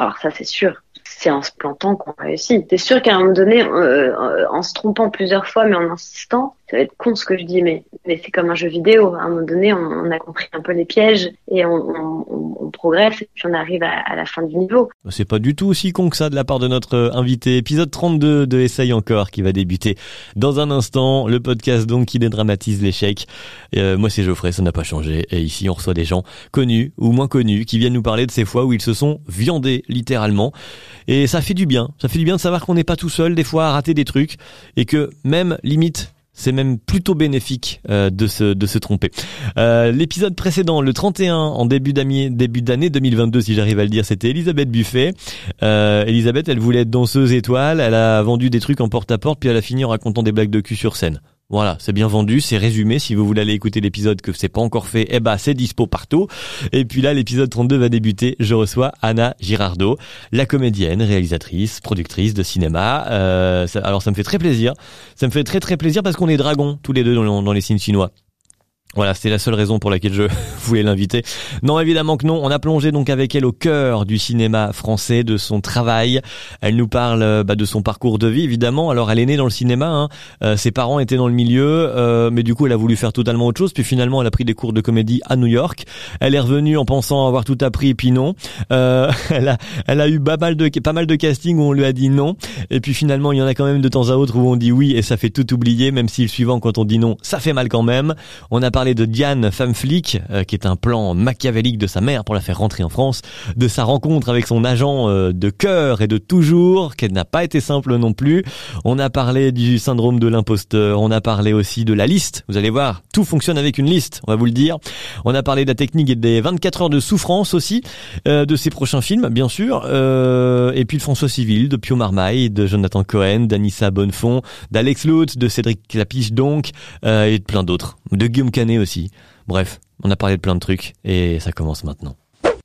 Alors ça, c'est sûr c'est en se plantant qu'on réussit. C'est sûr qu'à un moment donné, euh, en se trompant plusieurs fois, mais en insistant, ça va être con ce que je dis, mais c'est comme un jeu vidéo. À un moment donné, on, a compris un peu les pièges et on, puis on arrive à, la fin du niveau. Bah, c'est pas du tout aussi con que ça de la part de notre euh, invité. Épisode 32 de Essaye encore qui va débuter dans un instant. Le podcast donc qui dédramatise l'échec. Euh, moi c'est Geoffrey, ça n'a pas changé. Et ici on reçoit des gens connus ou moins connus qui viennent nous parler de ces fois où ils se sont viandés littéralement. Et ça fait du bien. Ça fait du bien de savoir qu'on n'est pas tout seul des fois à rater des trucs et que même limite c'est même plutôt bénéfique euh, de se de se tromper. Euh, l'épisode précédent, le 31 en début d'année début d'année 2022, si j'arrive à le dire, c'était Elisabeth Buffet. Euh, Elisabeth, elle voulait être danseuse étoile, elle a vendu des trucs en porte à porte, puis elle a fini en racontant des blagues de cul sur scène. Voilà, c'est bien vendu, c'est résumé. Si vous voulez aller écouter l'épisode que c'est pas encore fait, eh ben c'est dispo partout. Et puis là, l'épisode 32 va débuter. Je reçois Anna Girardot, la comédienne, réalisatrice, productrice de cinéma. Euh, alors ça me fait très plaisir. Ça me fait très très plaisir parce qu'on est dragons tous les deux dans, dans les signes chinois. Voilà, c'était la seule raison pour laquelle je voulais l'inviter. Non, évidemment que non. On a plongé donc avec elle au cœur du cinéma français, de son travail. Elle nous parle euh, bah, de son parcours de vie, évidemment. Alors, elle est née dans le cinéma. Hein. Euh, ses parents étaient dans le milieu, euh, mais du coup, elle a voulu faire totalement autre chose. Puis finalement, elle a pris des cours de comédie à New York. Elle est revenue en pensant avoir tout appris, puis non. elle a, elle a eu pas mal de pas mal de castings où on lui a dit non. Et puis finalement, il y en a quand même de temps à autre où on dit oui et ça fait tout oublier, même si le suivant, quand on dit non, ça fait mal quand même. On a parler de Diane, femme flic, euh, qui est un plan machiavélique de sa mère pour la faire rentrer en France, de sa rencontre avec son agent euh, de cœur et de toujours, qu'elle n'a pas été simple non plus. On a parlé du syndrome de l'imposteur, on a parlé aussi de la liste. Vous allez voir, tout fonctionne avec une liste, on va vous le dire. On a parlé de la technique et des 24 heures de souffrance aussi, euh, de ses prochains films, bien sûr, et puis de François Civil, de Pio Marmaille, de Jonathan Cohen, d'Anissa Bonnefond, d'Alex Lutz, de Cédric Clapiche donc, et de plein d'autres. De Guillaume Canet aussi. Bref, on a parlé de plein de trucs et ça commence maintenant.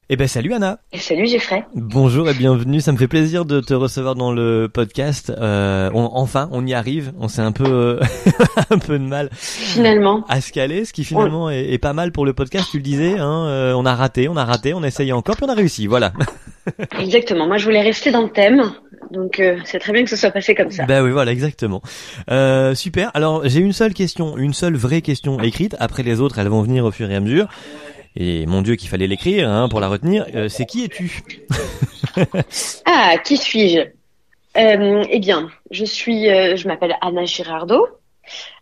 Eh ben salut Anna. Et salut Geoffrey. Bonjour et bienvenue. Ça me fait plaisir de te recevoir dans le podcast. Euh, enfin, on y arrive. On s'est un peu euh, un peu de mal. Finalement. À se caler, ce qui finalement est, pas mal pour le podcast. Tu le disais. Hein, euh, on a raté, on a raté, on a essayé encore, puis on a réussi. Voilà. Exactement. Moi, je voulais rester dans le thème. Donc euh, c'est très bien que ce soit passé comme ça. Bah oui, voilà, exactement. Euh, super. Alors j'ai une seule question, une seule vraie question écrite. Après les autres, elles vont venir au fur et à mesure. Et mon Dieu qu'il fallait l'écrire hein, pour la retenir. Euh, c'est qui es-tu? Ah, qui suis-je? Euh, Eh bien, je suis, euh, je m'appelle Anna Girardot.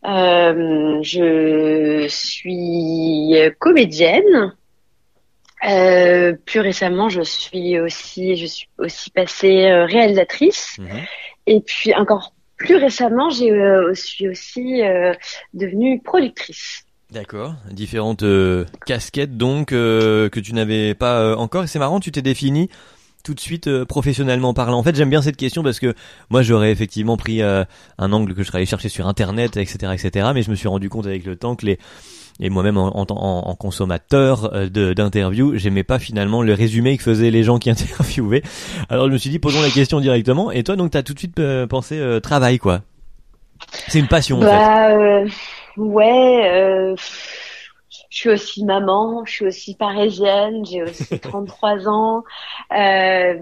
je suis comédienne. plus récemment, je suis aussi, je suis aussi passée réalisatrice. Mhm. Et puis encore plus récemment, je suis aussi devenue productrice. D'accord, différentes euh, casquettes donc euh, que tu n'avais pas euh, encore. C'est marrant, tu t'es défini tout de suite professionnellement parlant. En fait, j'aime bien cette question parce que moi, j'aurais effectivement pris un angle que je serais allé chercher sur Internet, etc., etc. Mais je me suis rendu compte avec le temps que les et moi-même en, en, en, consommateur d'interviews, j'aimais pas finalement le résumé que faisaient les gens qui interviewaient. Alors je me suis dit, posons la question directement. Et toi, donc, t'as tout de suite pensé travail, quoi. C'est une passion. Bah, en fait. Ouais, euh, je suis aussi maman, je suis aussi parisienne, j'ai aussi 33 ans. Euh,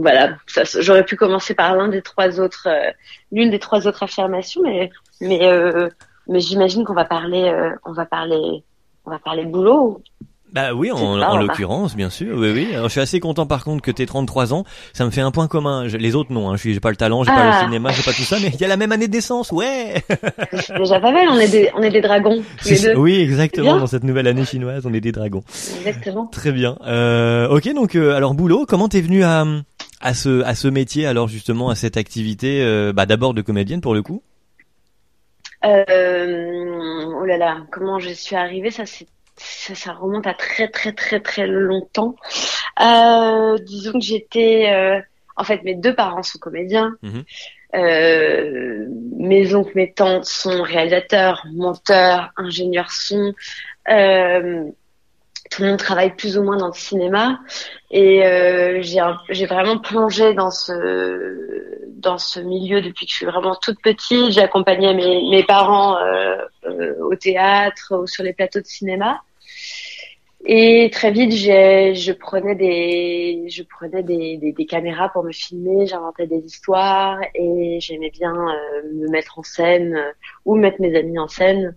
voilà, j'aurais pu commencer par l'un des trois autres, euh, l'une des trois autres affirmations, mais mais euh, mais j'imagine qu'on va parler, on va parler, on va parler boulot. Bah oui, en, en l'occurrence, bien sûr. Oui, oui. Alors, je suis assez content par contre que tu aies 33 ans. Ça me fait un point commun. les autres non. Hein. Je suis, j'ai pas le talent, j'ai pas le ah. cinéma, j'ai pas tout ça, mais il y a la même année de naissance. Ouais. C'est déjà pas mal. On est des, on est des dragons tous les deux. Oui, exactement. Dans cette nouvelle année chinoise, on est des dragons. Exactement. Très bien. Euh, ok, donc euh, alors boulot. Comment t'es venu à à ce à ce métier alors justement à cette activité euh, bah d'abord de comédienne pour le coup? Euh, oh là là, comment je suis arrivée? Ça c'est ça, ça, remonte à très très très très longtemps. Euh, disons que j'étais, euh, en fait, mes deux parents sont comédiens. Mhm. Euh, mes oncles, mes tantes sont réalisateurs, monteurs, ingénieurs son. Euh, tout le monde travaille plus ou moins dans le cinéma et euh, j'ai vraiment plongé dans ce dans ce milieu depuis que je suis vraiment toute petite. J'ai accompagné mes, mes parents euh, euh, au théâtre ou sur les plateaux de cinéma Et très vite, je prenais des, je prenais des, des, des caméras pour me filmer, j'inventais des histoires et j'aimais bien euh, me mettre en scène euh, ou mettre mes amis en scène.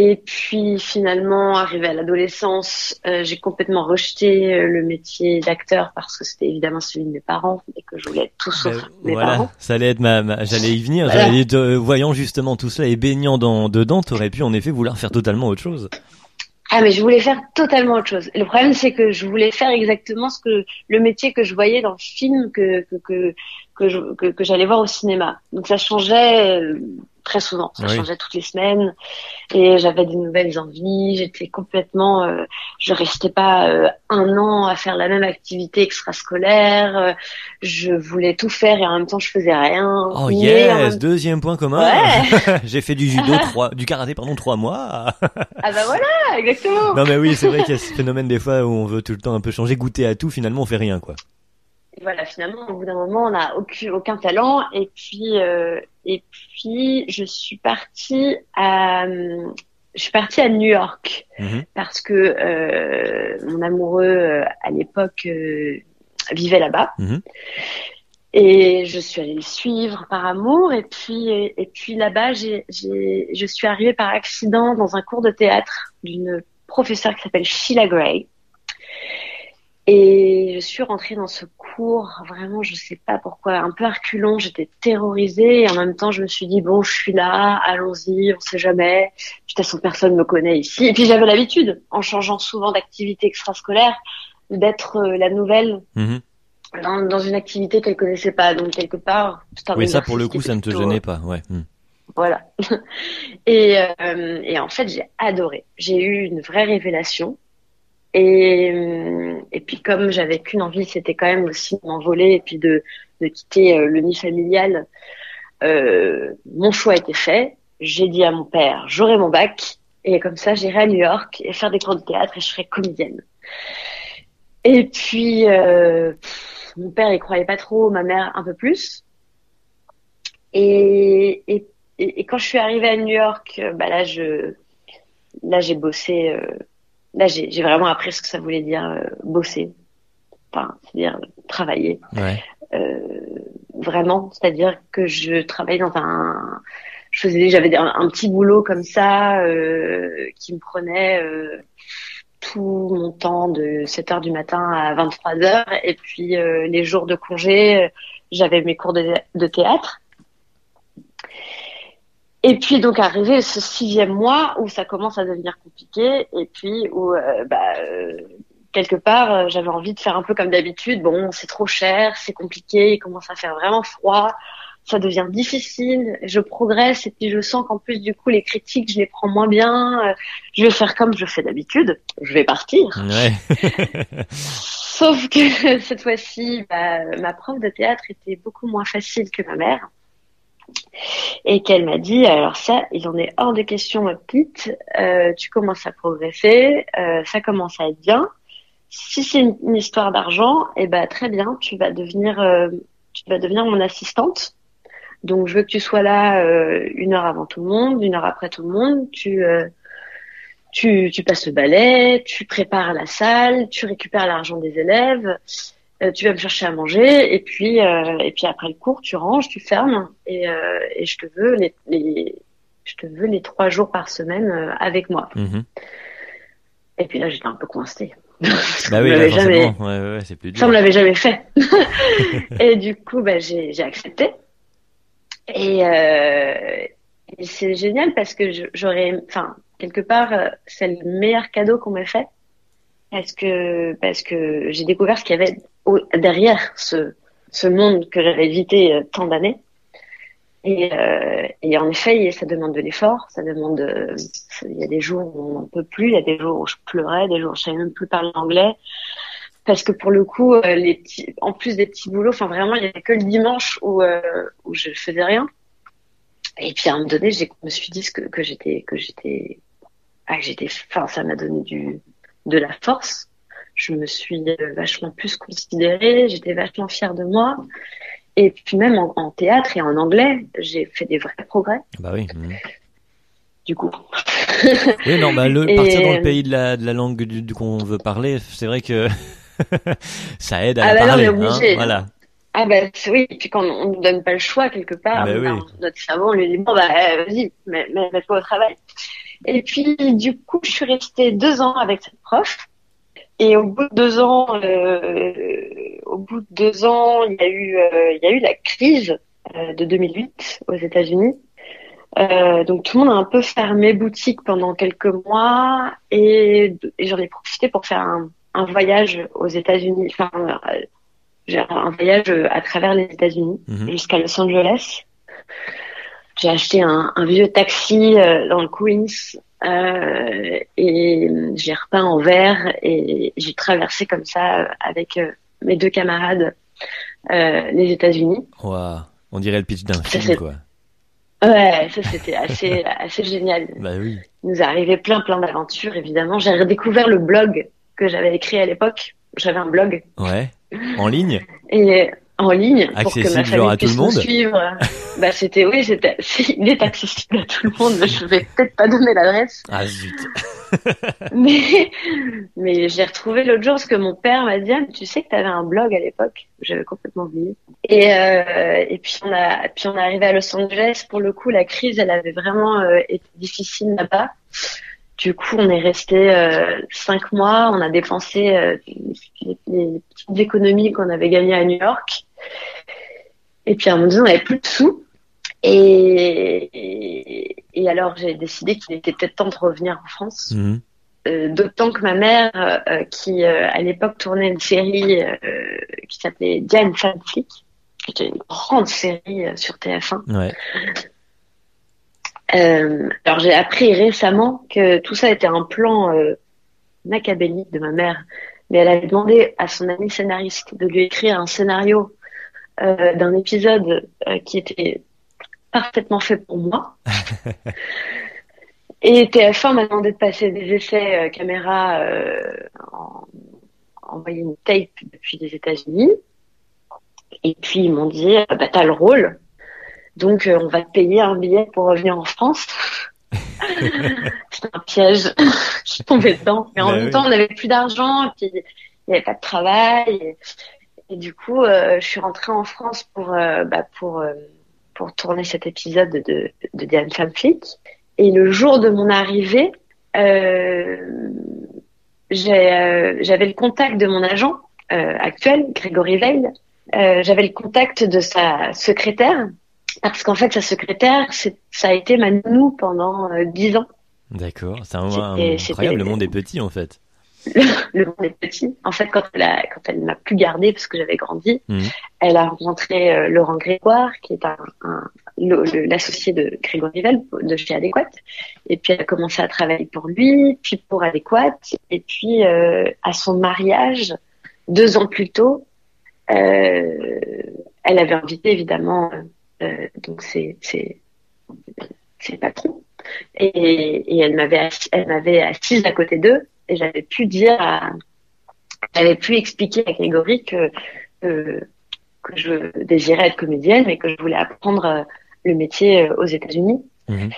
Et puis finalement, arrivé à l'adolescence, euh, j'ai complètement rejeté euh, le métier d'acteur parce que c'était évidemment celui de mes parents et que je voulais être tout sauf ben, mes voilà, parents. Ça allait être ma, j'allais y venir. J'allais voyant justement tout cela et baignant dans dedans, t'aurais pu en effet vouloir faire totalement autre chose. Ah mais je voulais faire totalement autre chose. Le problème c'est que je voulais faire exactement ce que le métier que je voyais dans le film que que que que, j'allais voir au cinéma. Donc ça changeait euh, très souvent. Ça changeait toutes les semaines et j'avais des nouvelles envies. J'étais complètement, euh, je restais pas euh, un an à faire la même activité extrascolaire. Euh, je voulais tout faire et en même temps je faisais rien. Oh yes, deuxième point commun. Ouais. J'ai fait du judo trois, du karaté pardon trois mois. ah bah voilà, exactement. Non mais oui, c'est vrai qu'il y a ce phénomène des fois où on veut tout le temps un peu changer, goûter à tout. Finalement, on fait rien quoi voilà, finalement, au bout d'un moment, on n'a aucun, aucun talent. Et puis, euh, et puis, je suis partie à, je suis partie à New York mhm. parce que euh, mon amoureux euh, à l'époque euh, vivait là-bas. Mhm. Et je suis allée le suivre par amour. Et puis, et, puis là-bas, j'ai, j'ai, je suis arrivée par accident dans un cours de théâtre d'une professeure qui s'appelle Sheila Gray. Et je suis rentrée dans ce cours, vraiment, je sais pas pourquoi, un peu reculant, j'étais terrorisée et en même temps, je me suis dit, bon, je suis là, allons-y, on sait jamais. De toute façon, personne me connaît ici. Et puis, j'avais l'habitude, en changeant souvent d'activité extrascolaire, d'être euh, la nouvelle mhm. dans, dans, une activité qu'elle connaissait pas. Donc, quelque part, Oui, ça, pour le coup, ça ne te gênait pas, ouais. Mhm. Voilà. et, euh, et en fait, j'ai adoré. J'ai eu une vraie révélation et, euh, et puis comme j'avais qu'une envie, c'était quand même aussi de m'envoler et puis de, de quitter euh, le nid familial. Euh, mon choix était fait. J'ai dit à mon père, j'aurai mon bac et comme ça j'irai à New York et faire des cours de théâtre et je serai comédienne. Et puis euh, mon père il croyait pas trop, ma mère un peu plus. Et, et, et, quand je suis arrivée à New York, bah là je là j'ai bossé là, j'ai vraiment appris ce que ça voulait dire euh, bosser, enfin, c'est-à-dire travailler. Ouais. Euh, vraiment, c'est-à-dire que je travaillais dans un, je faisais, j'avais un, petit boulot comme ça euh, qui me prenait euh, tout mon temps de 7 heures du matin à 23 heures, et puis euh, les jours de congé, j'avais mes cours de, de théâtre. Et puis donc arrivé ce sixième mois où ça commence à devenir compliqué et puis où euh, bah, euh, quelque part euh, j'avais envie de faire un peu comme d'habitude. Bon, c'est trop cher, c'est compliqué, il commence à faire vraiment froid, ça devient difficile. Je progresse et puis je sens qu'en plus du coup les critiques je les prends moins bien. je vais faire comme je fais d'habitude, je vais partir. Ouais. Sauf que cette fois-ci, bah, ma prof de théâtre était beaucoup moins facile que ma mère et qu'elle m'a dit alors ça il en est hors de question ma petite. Euh, tu commences à progresser euh, ça commence à être bien. Si c'est une, histoire d'argent eh ben très bien tu vas devenir euh, tu vas devenir mon assistante. Donc je veux que tu sois là euh, une heure avant tout le monde une heure après tout le monde. Tu euh, tu, tu passes le balai, tu prépares la salle, tu récupères l'argent des élèves, euh, tu vas me chercher à manger et puis euh, et puis après le cours tu ranges tu fermes et, euh, et je te veux les, les je te veux les trois jours par semaine euh, avec moi. Mhm. et puis là j'étais un peu coincée. Bah oui, là, jamais... ouais, ouais, c'est plus dur. ça me l'avait jamais fait. Et du coup bah j'ai j'ai accepté. Et, et c'est génial parce que j'aurais enfin quelque part c'est le meilleur cadeau qu'on m'ait fait parce que parce que j'ai découvert ce qu'il y avait derrière ce, ce monde que j'avais évité euh, tant d'années. Et, euh, et, en effet, ça demande de l'effort, ça demande. Euh, il y a des jours où on n'en peut plus, il y a des jours où je pleurais, des jours où je savais même plus parler anglais, parce que pour le coup, les en plus des petits boulots, enfin vraiment, il y avait que le dimanche où où je faisais rien. Et puis à un moment donné, je me suis dit que, j'étais que j'étais ah. Enfin, ça m'a donné du de la force je me suis euh, vachement plus considérée, j'étais vachement fière de moi. Et puis même en, théâtre et en anglais, j'ai fait des vrais progrès. Bah oui. Du coup. oui, non, bah, le, partir dans le pays de la, de la langue du, qu'on veut parler, c'est vrai que ça aide à ah bah parler. hein, voilà. Ah bah oui, et puis quand on ne donne pas le choix quelque part, bah notre cerveau on lui dit bon bah euh, vas-y, mets-toi au travail. Et puis du coup je suis restée deux ans avec cette prof. Et au bout de deux ans, euh, au bout de deux ans, il y a eu, euh, il y a eu la crise euh, de 2008 aux États-Unis. Euh, donc tout le monde a un peu fermé boutique pendant quelques mois et, j'en ai profité pour faire un, un voyage aux États-Unis, enfin un voyage à travers les États-Unis mhm. jusqu'à Los Angeles. J'ai acheté un, un, vieux taxi dans le Queens euh, et j'ai repeint en vert et j'ai traversé comme ça avec mes deux camarades les États-Unis. Wow. On dirait le pitch d'un film, quoi. Ouais, ça c'était assez assez génial. Bah oui. Il nous arrivé plein plein d'aventures évidemment. J'ai redécouvert le blog que j'avais écrit à l'époque. J'avais un blog. Ouais. En ligne? Et en ligne pour que ma famille puisse tout le monde. suivre. bah c'était oui, c'était il est accessible à tout le monde, mais je vais peut-être pas donner l'adresse. Ah zut. mais mais j'ai retrouvé l'autre jour parce que mon père m'a dit ah, tu sais que tu avais un blog à l'époque, j'avais complètement oublié. Et euh, et puis on a puis on est arrivé à Los Angeles pour le coup la crise elle avait vraiment euh, été difficile là-bas. Du coup, on est resté euh, cinq mois. On a dépensé euh, les, les, petites économies qu'on avait gagnées à New York. Et puis à un moment donné, on n'avait plus de sous. Et, et, alors j'ai décidé qu'il était peut-être temps de revenir en France. Mhm. Euh, D'autant que ma mère, euh, qui euh, à l'époque tournait une série qui s'appelait Diane Fanfic, qui était une grande série sur TF1. Ouais. alors j'ai appris récemment que tout ça était un plan macabélique de ma mère, mais elle avait demandé à son ami scénariste de lui écrire un scénario euh, d'un épisode euh, qui était parfaitement fait pour moi. Et TF1 m'a demandé de passer des essais euh, caméra en, envoyer une tape depuis les États-Unis. Et puis ils m'ont dit, bah t'as le rôle, donc on va te payer un billet pour revenir en France. C'était un piège. je suis tombée dedans. Mais en bah même temps, on n'avait plus d'argent, puis il n'y avait pas de travail. Et du coup, euh, je suis rentrée en France pour euh, bah, pour euh, pour tourner cet épisode de de Diane Flick. Et le jour de mon arrivée, j'avais le contact de mon agent actuel, Grégory Veil. j'avais le contact de sa secrétaire parce qu'en fait sa secrétaire ça a été ma nounou pendant dix ans. D'accord, c'est incroyable. Le monde est petit en fait le, monde est petit. En fait, quand elle a, quand elle m'a plus gardé parce que j'avais grandi, mhm. elle a rencontré euh, Laurent Grégoire, qui est un, l'associé de Grégory Vell de chez Adéquate. Et puis elle a commencé à travailler pour lui, puis pour Adéquate, et puis euh, à son mariage, deux ans plus tôt, euh, elle avait invité évidemment donc c'est c'est c'est patron et, et elle m'avait elle m'avait assise à côté d'eux et j'avais pu dire à, j'avais pu expliquer à Grégory que, que je désirais être comédienne mais que je voulais apprendre euh, le métier euh, aux États-Unis. Mhm.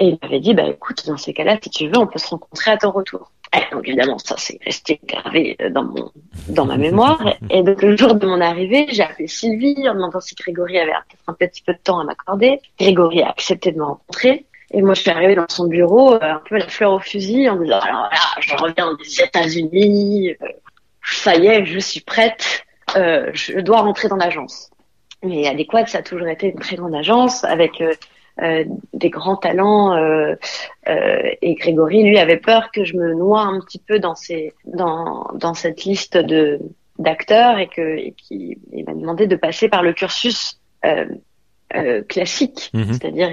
Et il m'avait dit, bah écoute, dans ces cas-là, si tu veux, on peut se rencontrer à ton retour. Et donc évidemment, ça c'est resté gravé euh, dans mon dans ma mémoire. Et donc le jour de mon arrivée, j'ai appelé Sylvie en demandant si Grégory avait peut-être un petit peu de temps à m'accorder. Grégory a accepté de me rencontrer. Et moi, je suis arrivée dans son bureau, euh, un peu la fleur au fusil, en disant, alors voilà, je reviens des États-Unis, euh, ça y est, je suis prête, euh, je dois rentrer dans l'agence. Mais Adéquate, ça a toujours été une très grande agence avec euh, des grands talents. et Grégory, lui, avait peur que je me noie un petit peu dans ces, dans, dans cette liste de d'acteurs et que et m'a demandé de passer par le cursus euh, classique. Mhm. C'est-à-dire,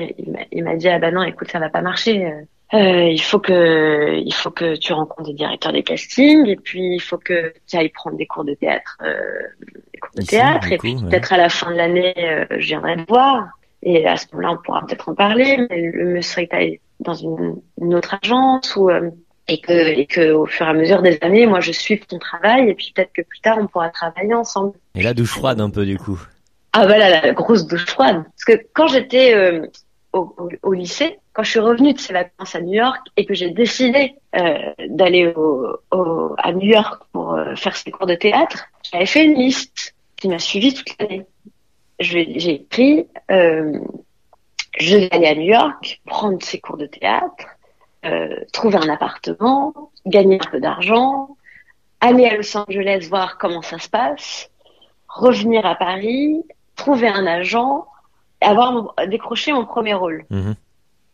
il m'a dit ah bah non, écoute, ça va pas marcher. Euh, il faut que il faut que tu rencontres des directeurs des castings et puis il faut que tu ailles prendre des cours de théâtre, euh, des cours de théâtre et puis peut-être à la fin de l'année, euh, je viendrai te voir et à ce moment-là, on pourra peut-être en parler. Mais le monsieur est dans une, une, autre agence ou euh, et que et que au fur et à mesure des années, moi, je suis ton travail et puis peut-être que plus tard, on pourra travailler ensemble. Et la douche froide un peu du coup. Ah voilà, la grosse douche froide. Parce que quand j'étais euh, au, lycée, quand je suis revenue de ces vacances à New York et que j'ai décidé euh, d'aller à New York pour euh, faire ces cours de théâtre, j'avais fait une liste qui m'a suivi toute l'année. J'ai écrit, je vais aller à New York, prendre ces cours de théâtre, trouver un appartement, gagner un peu d'argent, aller à Los Angeles voir comment ça se passe, revenir à Paris, trouver un agent, avoir décroché mon premier rôle. Mhm.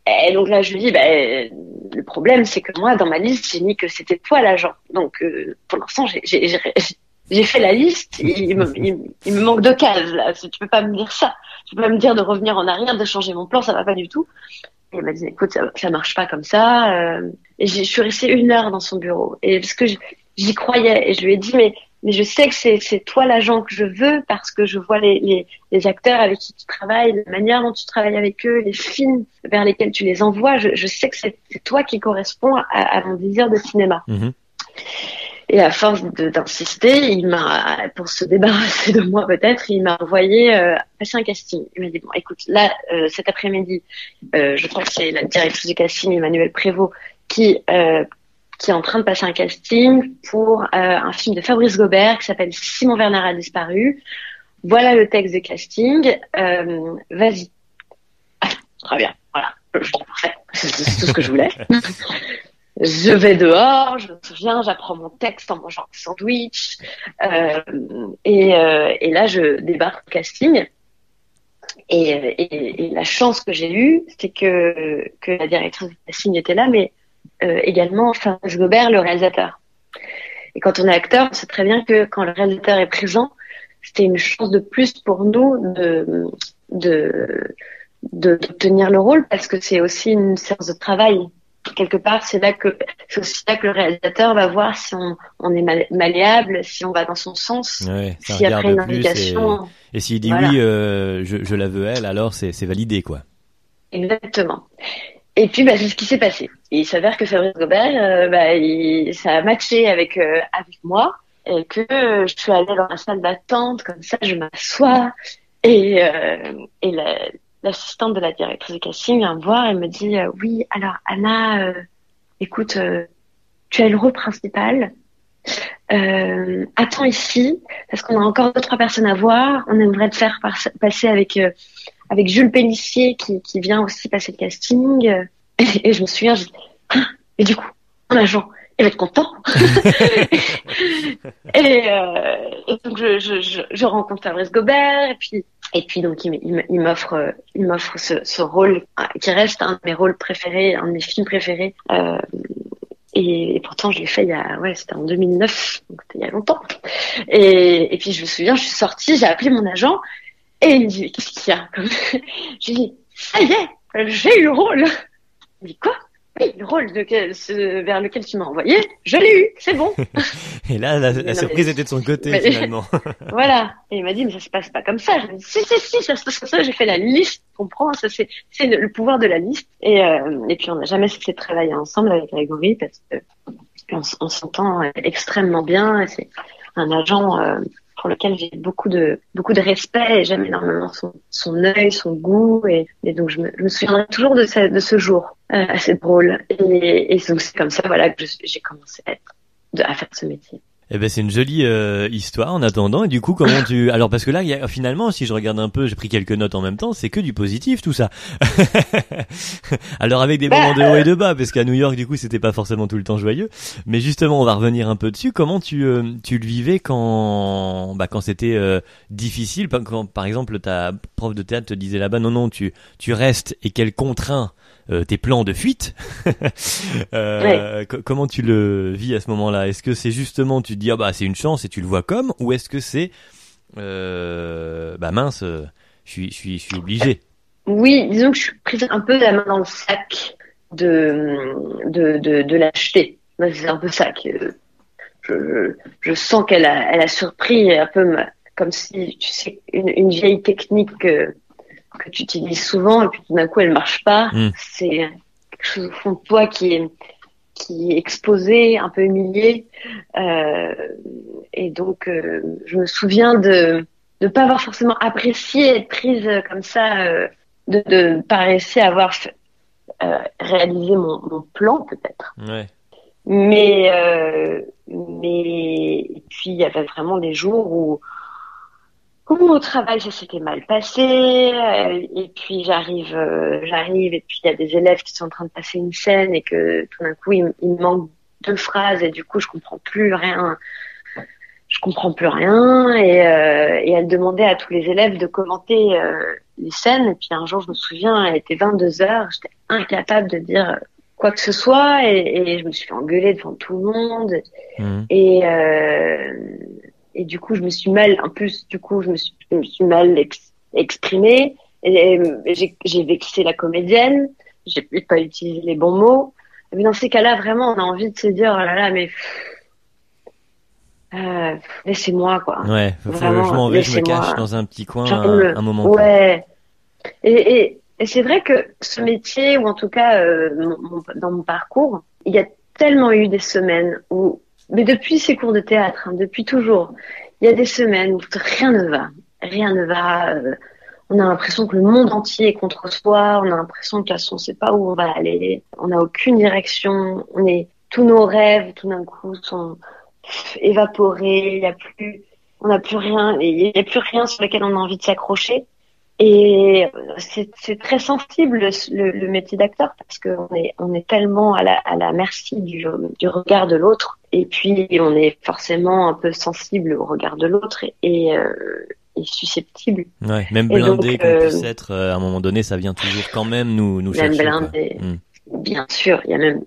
Et donc là, je lui dis, ben, le problème, c'est que moi, dans ma liste, j'ai mis que c'était toi l'agent. Donc, euh, pour l'instant, j'ai fait la liste. Il me, il, me, manque deux cases là. Tu peux pas me dire ça. Tu peux pas me dire de revenir en arrière, de changer mon plan, ça va pas du tout. Et il m'a dit, écoute, ça, ça marche pas comme ça. Euh, et je suis restée une heure dans son bureau. Et parce que j'y croyais, et je lui ai dit, mais mais je sais que c'est toi l'agent que je veux parce que je vois les, les, les, acteurs avec qui tu travailles, la manière dont tu travailles avec eux, les films vers lesquels tu les envoies. Je, je sais que c'est toi qui correspond à, à, mon désir de cinéma. Mhm. Et à force d'insister, il m'a, pour se débarrasser de moi peut-être, il m'a envoyé euh, passer un casting. Il m'a dit bon, écoute, là euh, cet après-midi, euh, je crois que c'est la directrice du casting, Emmanuel Prévost, qui qui est en train de passer un casting pour euh, un film de Fabrice Gobert qui s'appelle Simon Werner a disparu. Voilà le texte de casting. Euh, Vas-y. Ah, très bien. Voilà. C'est tout ce que je voulais. je vais dehors, je me souviens, j'apprends mon texte en mangeant un sandwich. Euh, et, et, là, je débarque au casting. Et, et, et la chance que j'ai eue, c'est que, que la directrice du casting était là, mais également Fabrice Gobert, le réalisateur. Et quand on est acteur, on sait très bien que quand le réalisateur est présent, c'était une chance de plus pour nous de de d'obtenir le rôle parce que c'est aussi une séance de travail. Quelque part c'est là que c'est aussi là que le réalisateur va voir si on, on est malléable si on va dans son sens ouais, si après une invitation et, et s'il dit oui euh, je, je la veux elle alors c'est c'est validé quoi. Exactement et puis, bah, c'est ce qui s'est passé. il s'avère que Fabrice Gobert, euh, bah, il, ça a matché avec euh, avec moi et que je suis allée dans la salle d'attente comme ça, je m'assois et euh, et l'assistante de la directrice de casting vient me voir et me dit oui alors Anna, écoute, tu as le rôle principal. attends ici parce qu'on a encore deux trois personnes à voir. On aimerait te faire passer avec avec Jules Pellissier qui, qui vient aussi passer le casting. Et, je me souviens, je, ah, et du coup, mon agent, il va être content. et, euh, et, donc je, je, je, rencontre Fabrice Gobert et puis et puis donc il, m'offre il m'offre ce, ce, rôle qui reste un de mes rôles préférés, un de mes films préférés. Euh, et, pourtant, je l'ai fait il y a, ouais, c'était en 2009, donc c'était il y a longtemps. Et, et puis je me souviens, je suis sortie, j'ai appelé mon agent et il me dit, qu'est-ce qu'il y a J'ai dit, ça y est, j'ai eu le rôle. Il me dit, quoi? Oui, le rôle de ce, vers lequel tu m'as envoyé, je l'ai eu, c'est bon. et là, la, surprise était de son côté finalement. voilà. Et il m'a dit, mais ça se passe pas comme ça. Je dit, si, si, si, ça se passe comme ça. J'ai fait la liste, comprends? Ça, c'est, c'est le, pouvoir de la liste. Et, euh, et puis, on n'a jamais cessé de travailler ensemble avec Grégory parce que on, s'entend extrêmement bien. C'est un agent euh, pour lequel j'ai beaucoup de beaucoup de respect et j'aime énormément son, son œil, son goût et, donc je me, je me, souviendrai toujours de ce, jour euh, assez drôle et, et donc c'est comme ça voilà que j'ai commencé à, être, à faire ce métier. Eh ben c'est une jolie euh, histoire en attendant. Et du coup comment tu alors parce que là y a, finalement si je regarde un peu j'ai pris quelques notes en même temps c'est que du positif tout ça. Alors avec des moments de haut et de bas parce qu'à New York du coup c'était pas forcément tout le temps joyeux. Mais justement on va revenir un peu dessus. Comment tu euh, tu le vivais quand bah quand c'était euh, difficile? Quand par exemple ta prof de théâtre te disait là-bas non non tu tu restes et qu'elle contraint euh, tes plans de fuite. euh, Comment tu le vis à ce moment-là? Est-ce que c'est justement tu te dis ah bah c'est une chance et tu le vois comme, ou est-ce que c'est euh, bah mince, je suis je suis je suis obligé? Oui, disons que je suis prise un peu la main dans le sac de de de, de l'acheter. C'est un peu ça que je, je sens qu'elle a elle a surpris un peu comme si tu sais une, une vieille technique que que tu utilises souvent et puis tout d'un coup elle marche pas. Hmm. C'est quelque chose au fond de toi qui est qui est exposé, un peu humilié. Euh, et donc euh, je me souviens de ne pas avoir forcément apprécié être prise comme ça euh, de ne pas réussir à avoir euh, réalisé mon, mon plan peut-être. Ouais. Mais euh, mais puis il y avait vraiment des jours où au travail ça s'était mal passé euh, et puis j'arrive euh, j'arrive et puis il y a des élèves qui sont en train de passer une scène et que tout d'un coup il, il me manque deux phrases et du coup je comprends plus rien je comprends plus rien et, euh, et elle demandait à tous les élèves de commenter euh, les scènes et puis un jour je me souviens elle était 22 heures j'étais incapable de dire quoi que ce soit et, et, je me suis engueulée devant tout le monde mmh. et euh, et du coup je me suis mal en plus du coup je me suis, je me suis mal ex, exprimée et, et j'ai vexé la comédienne j'ai pas utilisé les bons mots mais dans ces cas-là vraiment on a envie de se dire oh là là mais euh, laissez-moi quoi. Ouais, faut, Vraiment, je m'en vais, je me cache dans un petit coin un, un, moment. Ouais. Et, et, et c'est vrai que ce métier, ou en tout cas euh, mon, dans mon parcours, il y a tellement eu des semaines où, mais depuis ces cours de théâtre, hein, depuis toujours, il y a des semaines où rien ne va, rien ne va. Euh, on a l'impression que le monde entier est contre soi. On a l'impression que on ne sait pas où on va aller. On n'a aucune direction. On est tous nos rêves tout d'un coup sont évaporé, il y a plus, on n'a plus rien, il n'y a plus rien sur lequel on a envie de s'accrocher. Et c'est très sensible le, métier d'acteur parce qu'on est tellement à la, merci du regard de l'autre et puis on est forcément un peu sensible au regard de l'autre et, euh, et, susceptible. Ouais, même blindé qu'on euh, puisse être, euh, à un moment donné, ça vient toujours quand même nous nous même chercher. Blindé, hmm. Bien sûr, il y a même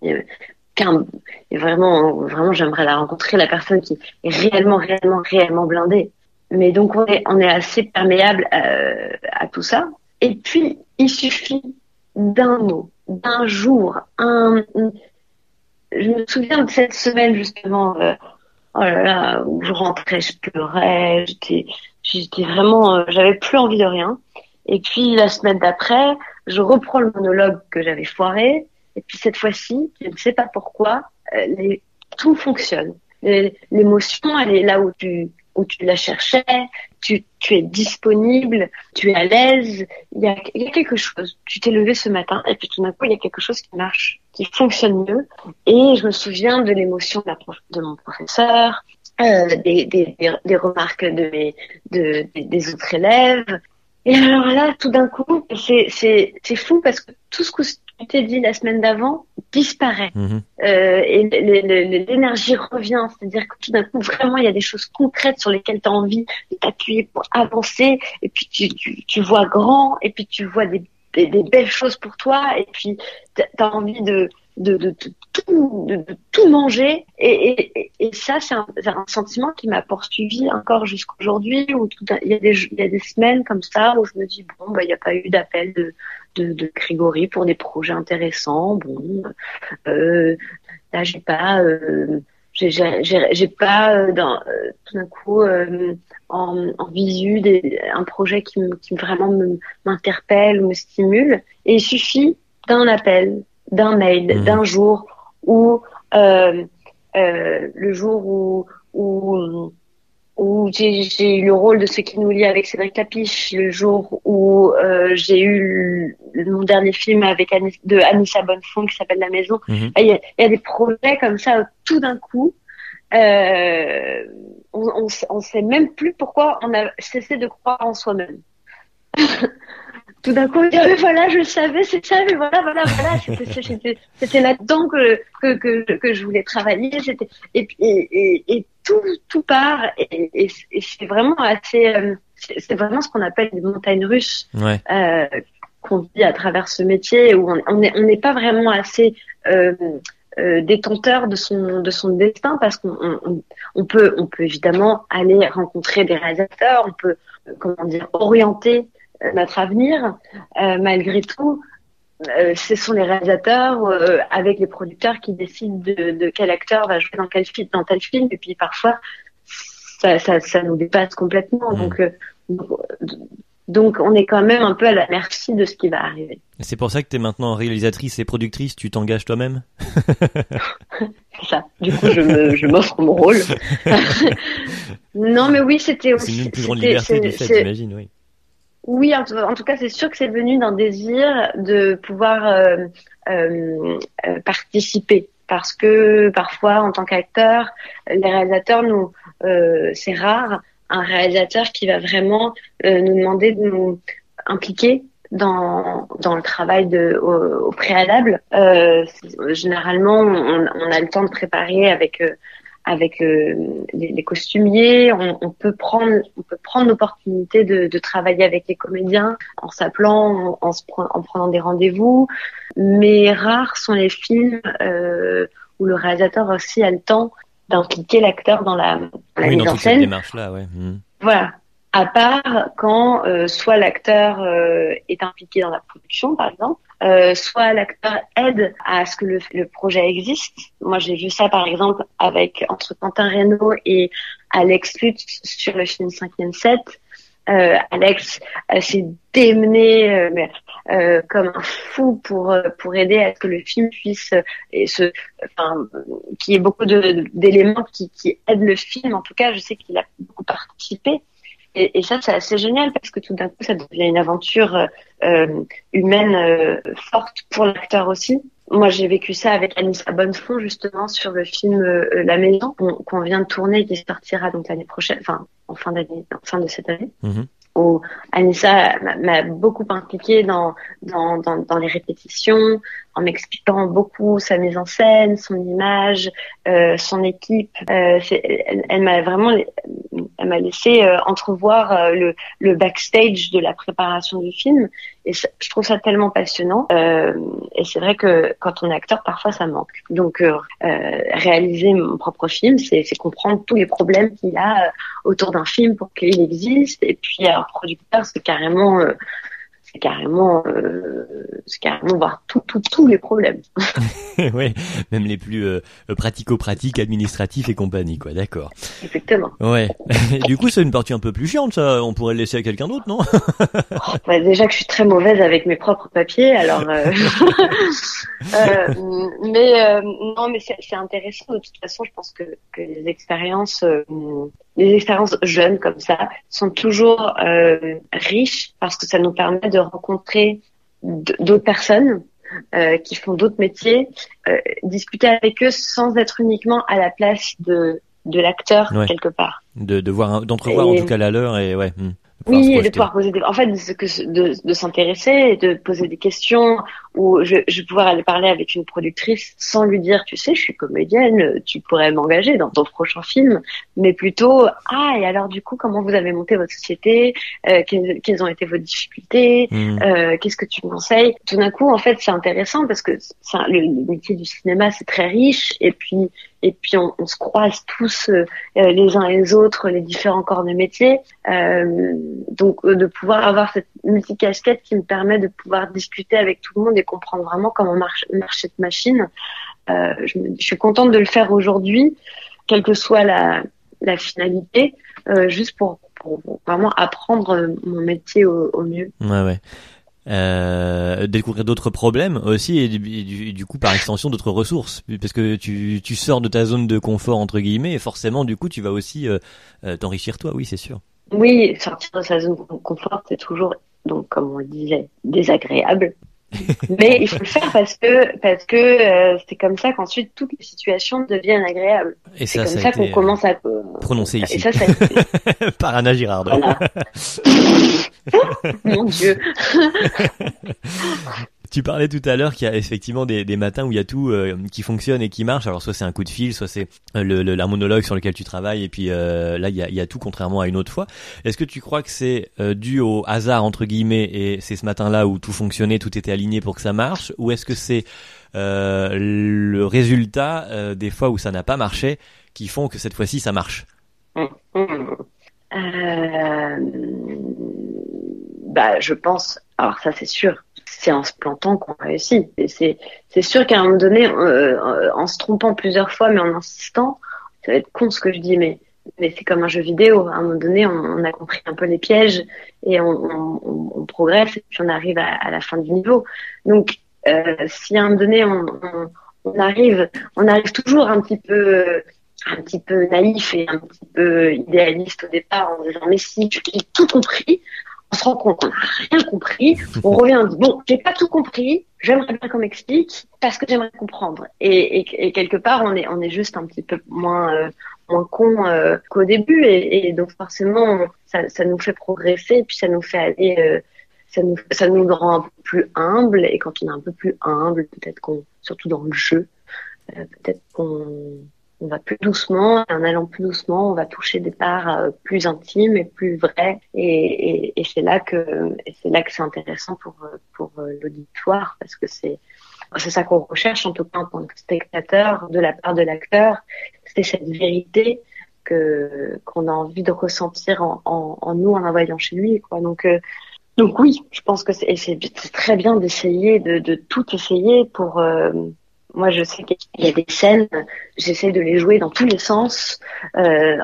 qu'un vraiment vraiment j'aimerais la rencontrer la personne qui est réellement réellement réellement blindée mais donc on est on est assez perméable euh, à tout ça et puis il suffit d'un mot d'un jour un je me souviens de cette semaine justement euh, oh où je rentrais je pleurais j'étais vraiment euh, j'avais plus envie de rien. Et puis la semaine d'après je reprends le monologue que j'avais foiré. Et puis cette fois-ci, je ne sais pas pourquoi, euh, tout fonctionne. L'émotion, elle est là où tu la cherchais, tu, es disponible, tu es à l'aise, il y a, quelque chose. Tu t'es levé ce matin et puis tout d'un coup, il y a quelque chose qui marche, qui fonctionne mieux. Et je me souviens de l'émotion de, mon professeur, euh, des, des, des, remarques de mes, de, des autres élèves. Et alors là, tout d'un coup, c'est fou parce que tout ce que tu t'es dit la semaine d'avant disparaît mhm. euh, et l'énergie revient. C'est-à-dire que tout d'un coup, vraiment, il y a des choses concrètes sur lesquelles tu as envie de t'appuyer pour avancer. Et puis tu, tu, tu, vois grand, et puis tu vois des, des, des belles choses pour toi, et puis tu as envie de de, tout, manger. Et, ça, c'est un, sentiment qui m'a poursuivi encore jusqu'aujourd'hui. Où il y a des semaines comme ça où je me dis bon bah il n'y a pas eu d'appel de, de pour des projets intéressants. Bon, euh, là j'ai pas euh, j'ai pas euh, tout d'un coup en, en visu un projet qui vraiment m'interpelle ou me stimule. Et il suffit d'un appel, d'un mail, mmh. d'un jour où euh, euh, le jour où, où, où j'ai eu le rôle de ce qui nous lie avec Cédric Lapiche, le jour où euh, j'ai eu mon dernier film avec Anis, de Anissa Bonnefond qui s'appelle La Maison. Mmh. Il, y a, il, y a, des projets comme ça tout d'un coup. Euh, on, on, sait même plus pourquoi on a cessé de croire en soi-même. tout d'un coup, ah, voilà, je savais, c'est ça, mais voilà, voilà, voilà, c'était là-dedans que, que, que, que, je voulais travailler, c'était, et, et, et, tout, tout part, et, et, c'est vraiment assez, euh, c'est vraiment ce qu'on appelle les montagnes russes, ouais. euh, qu'on vit à travers ce métier, où on n'est on n'est pas vraiment assez, euh, euh, détenteur de son de son destin parce qu'on on, on, peut on peut évidemment aller rencontrer des réalisateurs on peut euh, comment dire orienter notre avenir. Euh, malgré tout, euh, ce sont les réalisateurs euh, avec les producteurs qui décident de, de, quel acteur va jouer dans quel film, dans tel film. Et puis parfois, ça, ça, ça nous dépasse complètement. Mmh. Donc, donc, on est quand même un peu à la merci de ce qui va arriver. C'est pour ça que tu es maintenant réalisatrice et productrice. Tu t'engages toi-même? C'est ça. Du coup, je m'offre mon rôle. non, mais oui, c'était aussi. C'est une plus grande liberté du fait, j'imagine, oui. Oui, en, tout cas, c'est sûr que c'est venu d'un désir de pouvoir euh, euh, euh, participer. Parce que parfois, en tant qu'acteur, les réalisateurs, nous, c'est rare un réalisateur qui va vraiment nous demander de nous impliquer dans, dans le travail de, au, préalable. généralement, on, on, a le temps de préparer avec avec euh, les, costumiers, on, peut prendre, on peut prendre l'opportunité de, de, travailler avec les comédiens en s'appelant, en, en, prenant des rendez-vous. Mais rares sont les films euh, où le réalisateur aussi a le temps d'impliquer l'acteur dans la, la mise en scène. Là, ouais. Mmh. Voilà à part quand euh, soit l'acteur euh, est impliqué dans la production, par exemple, euh, soit l'acteur aide à ce que le, projet existe. Moi, j'ai vu ça, par exemple, avec entre Quentin Reynaud et Alex Lutz sur le film 5e 7. Alex s'est démené comme un fou pour pour aider à ce que le film puisse et ce enfin qu'il y ait beaucoup d'éléments qui, qui aident le film en tout cas je sais qu'il a beaucoup participé et, et ça, c'est assez génial parce que tout d'un coup, ça devient une aventure euh, euh humaine euh, forte pour l'acteur aussi. Moi, j'ai vécu ça avec Anissa Bonnefond justement sur le film euh, La Maison qu'on vient de tourner et qui sortira donc l'année prochaine, enfin en fin d'année, en fin de cette année. Mm-hmm où Anissa m'a beaucoup impliquée dans, dans, dans, dans, les répétitions, en m'expliquant beaucoup sa mise en scène, son image, euh, son équipe. Euh, elle, elle m'a vraiment, elle m'a laissé euh, entrevoir euh, le, le, backstage de la préparation du film, et je trouve ça tellement passionnant. Euh, et c'est vrai que quand on est acteur, parfois ça manque. Donc réaliser mon propre film, c'est comprendre tous les problèmes qu'il y a autour d'un film pour qu'il existe, et puis producteur, c'est carrément, euh, c'est carrément, euh, c'est carrément voir tout, tout, tous les problèmes. oui, même les plus euh, pratico-pratiques, administratifs et compagnie, quoi. D'accord. Exactement. Ouais. du coup, c'est une partie un peu plus chiante, ça. On pourrait le laisser à quelqu'un d'autre, non? Oh, bah, Déjà que je suis très mauvaise avec mes propres papiers, alors. mais non, mais c'est intéressant. De toute façon, je pense que, que les expériences les expériences jeunes comme ça sont toujours euh, riches parce que ça nous permet de rencontrer d'autres personnes euh, qui font d'autres métiers, euh, discuter avec eux sans être uniquement à la place de, de l'acteur quelque part. De, de voir, d'entrevoir en tout cas la leur et ouais. Hmm. Oui, et de pouvoir poser des, en fait, de, de, de s'intéresser et de poser des questions où je, je vais pouvoir aller parler avec une productrice sans lui dire, tu sais, je suis comédienne, tu pourrais m'engager dans ton prochain film, mais plutôt, ah, et alors du coup, comment vous avez monté votre société, euh, quelles, quelles, ont été vos difficultés, mmh. euh, qu'est-ce que tu me conseilles? Tout d'un coup, en fait, c'est intéressant parce que le, le métier du cinéma, c'est très riche et puis et puis on, se croise tous euh, les uns les autres, les différents corps de métier. Euh, donc euh, de pouvoir avoir cette multicasquette qui me permet de pouvoir discuter avec tout le monde et comprendre vraiment comment marche, cette machine. Euh, je, suis contente de le faire aujourd'hui, quelle que soit la, finalité, euh, juste pour, vraiment apprendre mon métier au, au mieux. Ouais, ouais euh, découvrir d'autres problèmes aussi et du, coup par extension d'autres ressources. Parce que tu, tu sors de ta zone de confort entre guillemets et forcément du coup tu vas aussi euh, euh, t'enrichir toi oui c'est sûr. Oui sortir de sa zone de confort c'est toujours donc comme on le disait désagréable mais il faut le faire parce que parce que euh, c'est comme ça qu'ensuite toutes les situations deviennent agréables. Et c'est comme ça, qu'on commence à prononcer ici. Et ça, ça Par Anna Girard. Mon Dieu. Tu parlais tout à l'heure qu'il y a effectivement des, des, matins où il y a tout euh, qui fonctionne et qui marche. Alors soit c'est un coup de fil, soit c'est euh, le, le, la monologue sur lequel tu travailles, et puis euh, là il y a, y a tout contrairement à une autre fois. Est-ce que tu crois que c'est dû au hasard entre guillemets et c'est ce matin-là où tout fonctionnait, tout était aligné pour que ça marche, ou est-ce que c'est le résultat des fois où ça n'a pas marché qui font que cette fois-ci ça marche? Bah, je pense. Alors ça c'est sûr c'est en se plantant qu'on réussit. C'est sûr qu'à un moment donné, euh, en se trompant plusieurs fois, mais en insistant, ça va être con ce que je dis, mais c'est comme un jeu vidéo. À un moment donné, on, a compris un peu les pièges et on, progresse et puis on arrive à, la fin du niveau. Donc, euh, si à un moment donné on, on, arrive, on arrive toujours un petit peu un petit peu naïf et un petit peu idéaliste au départ en disant mais si j'ai tout compris on se rend compte qu'on n'a rien compris. On revient, on dit bon, j'ai pas tout compris. J'aimerais bien qu'on m'explique parce que j'aimerais comprendre. Et, quelque part, on est on est juste un petit peu moins euh, moins con euh, qu'au début. Et, donc forcément, ça, ça nous fait progresser. Et puis ça nous fait aller. Euh, ça nous, ça nous rend plus humble et quand on est un peu plus humble, peut-être qu'on, surtout dans le jeu, peut-être qu'on on va plus doucement, en allant plus doucement, on va toucher des parts euh, plus intimes et plus vraies, et, c'est là que c'est intéressant pour pour euh, l'auditoire parce que c'est c'est ça qu'on recherche en tout cas en tant que spectateur de la part de l'acteur, c'est cette vérité que qu'on a envie de ressentir en, nous en la voyant chez lui. Donc euh, donc oui, je pense que c'est très bien d'essayer de, de tout essayer pour moi, je sais qu'il y a des scènes, j'essaie de les jouer dans tous les sens euh,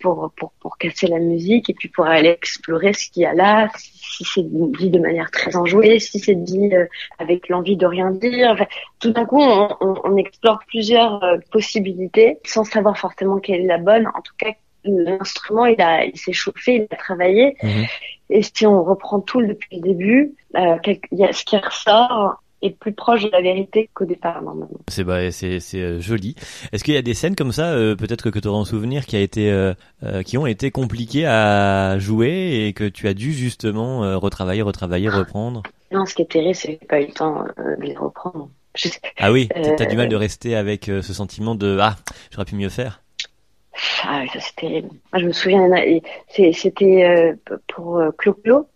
pour, pour, pour casser la musique et puis pour aller explorer ce qu'il y a là, si c'est dit de manière très enjouée, si c'est dit euh, avec l'envie de rien dire. Enfin, tout d'un coup, on, on, on, explore plusieurs euh, possibilités sans savoir forcément quelle est la bonne. En tout cas, l'instrument, il, a, il s'est chauffé, il a travaillé. Mhm. Et si on reprend tout depuis le début, euh, il y a ce qui ressort est plus proche de la vérité qu'au départ normalement. C'est bah, c'est c'est euh, joli. Est-ce qu'il y a des scènes comme ça, euh, peut-être que tu auras en souvenir, qui a été euh, qui ont été compliquées à jouer et que tu as dû justement retravailler, retravailler, reprendre? Non, ce qui est terrible, c'est que j'ai pas eu le temps de les reprendre. Ah oui, t'as as du mal de rester avec ce sentiment de ah j'aurais pu mieux faire. Ah oui, ça c'est terrible. Moi, je me souviens, c'était pour Clo-Clo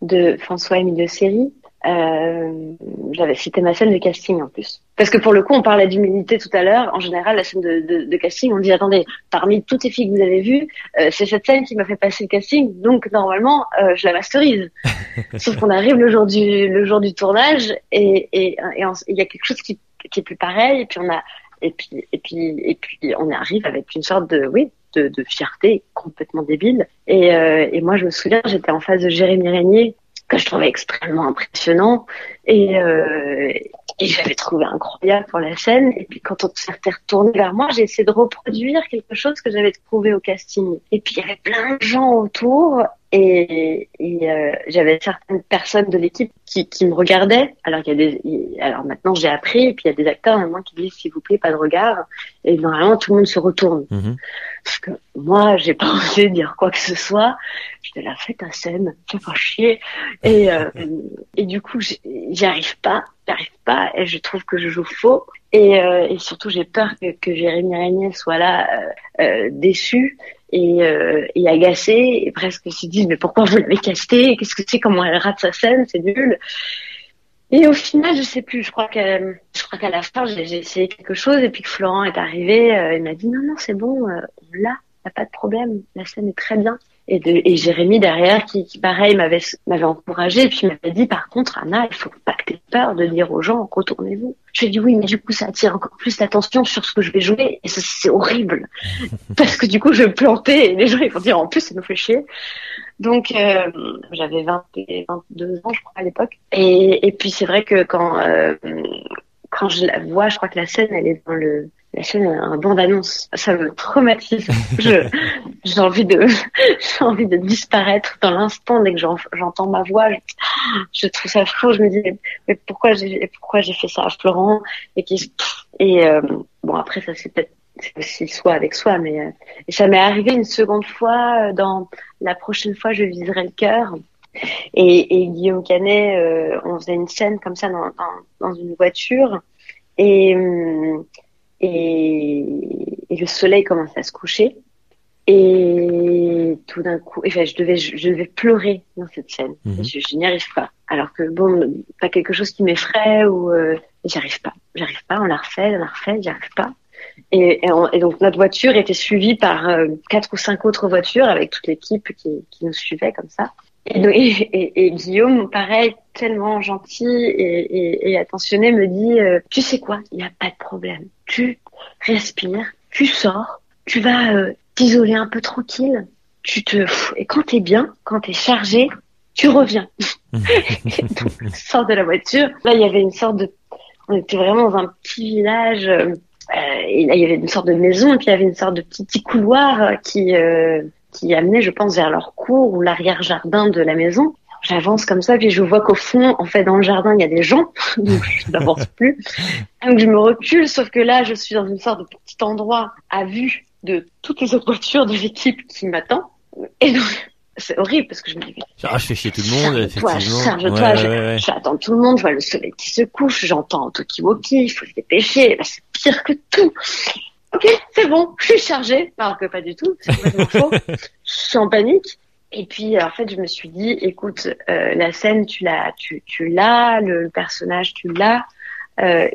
de François Emilio Série euh, j'avais cité ma scène de casting en plus. Parce que pour le coup, on parlait d'humilité tout à l'heure. En général, la scène de, de, de, casting, on dit attendez, parmi toutes les filles que vous avez vues, euh, c'est cette scène qui m'a fait passer le casting, donc normalement, euh, je la masterise. Sauf qu'on arrive le jour du le jour du tournage et et il y a quelque chose qui qui est plus pareil et puis on a et puis et puis et puis on arrive avec une sorte de oui de, de fierté complètement débile et, euh, et moi je me souviens j'étais en face de Jérémy Régnier que je trouvais extrêmement impressionnant et, euh, et j'avais trouvé incroyable pour la scène. Et puis quand on s'est retourné vers moi, j'ai essayé de reproduire quelque chose que j'avais trouvé au casting. Et puis il y avait plein de gens autour et, et euh, j'avais certaines personnes de l'équipe qui, qui me regardaient. Alors il y a des, alors maintenant j'ai appris et puis il y a des acteurs maintenant qui disent s'il vous plaît pas de regard. Et normalement tout le monde se retourne. Mm-hmm. Parce que moi j'ai pas osé dire quoi que ce soit. Je te la fais ta scène, fais pas chier. Et euh, et du coup j'y arrive pas, j'arrive pas et je trouve que je joue faux. Et, euh, et surtout j'ai peur que, que Jérémy Régnier soit là euh, euh déçu et, euh, et agacée et presque se dit mais pourquoi vous l'avez casté? Qu'est-ce que c'est? Comment elle rate sa scène? C'est nul. Et au final, je sais plus. Je crois qu'à, je la fin, j'ai, essayé quelque chose et puis que Florent est arrivé. Euh, il m'a dit non non c'est bon, euh, on l'a, y a pas de problème. La scène est très bien et, de, et Jérémy derrière qui, qui pareil m'avait m'avait encouragé et puis m'avait dit par contre Anna il faut pas que tu peur de dire aux gens retournez-vous. Je lui ai dit oui mais du coup ça attire encore plus l'attention sur ce que je vais jouer et c'est horrible. Parce que du coup je vais planter et les gens ils vont dire en plus ça nous fait chier. Donc euh, j'avais 20 22 ans je crois à l'époque. Et, et puis c'est vrai que quand euh, quand je la vois je crois que la scène elle est dans le la chaîne un bande-annonce, ça me traumatise. Je, j'ai envie de, j'ai envie de disparaître dans l'instant dès que j'entends ma voix. Je, trouve ça faux. Je me dis, mais, pourquoi j'ai, pourquoi j'ai fait ça à Florent? Et qui, et euh, bon après ça c'est peut-être c'est aussi soi avec soi, mais euh, et ça m'est arrivé une seconde fois euh, dans la prochaine fois je viserai le cœur. Et, et Guillaume Canet, euh, on faisait une scène comme ça dans, dans, dans une voiture et hum, et, et, le soleil commençait à se coucher. Et tout d'un coup, enfin, je devais, je, devais pleurer dans cette scène. Mhm. Je, n'y arrive pas. Alors que bon, pas quelque chose qui m'effraie ou euh, j'arrive pas, j'arrive pas. On la refait, on la refait, j'y arrive pas. Et, et, donc notre voiture était suivie par euh, quatre ou cinq autres voitures avec toute l'équipe qui, qui nous suivait comme ça. Et, et, Guillaume, pareil, tellement gentil et, et attentionné, me dit euh, Tu sais quoi? Il n'y a pas de problème. Tu respires, tu sors, tu vas euh, t'isoler un peu tranquille, tu te et quand t'es bien, quand t'es chargé, tu reviens. donc, sors de la voiture. Là, il y avait une sorte de, on était vraiment dans un petit village. Euh, et là, il y avait une sorte de maison, et puis il y avait une sorte de petit, petit couloir qui qui amenait, je pense, vers leur cour ou l'arrière-jardin de la maison. J'avance comme ça, puis je vois qu'au fond, en fait, dans le jardin, il y a des gens, donc je n'avance plus. Donc je me recule, sauf que là, je suis dans une sorte de petit endroit à vue de toutes les autres voitures de l'équipe qui m'attend. Et donc, c'est horrible parce que je me dis, ah, je fais chier tout le monde, effectivement. Charge-toi, j'attends tout le monde, je vois le soleil qui se couche, j'entends Tokiwoki, il faut se dépêcher, bah, c'est pire que tout. Ok, c'est bon, je suis chargée, alors que pas du tout, c'est complètement faux. Je suis en panique. Et puis en fait, je me suis dit, écoute, euh, la scène, tu l'as, tu, tu l'as, le, personnage, tu l'as. Euh,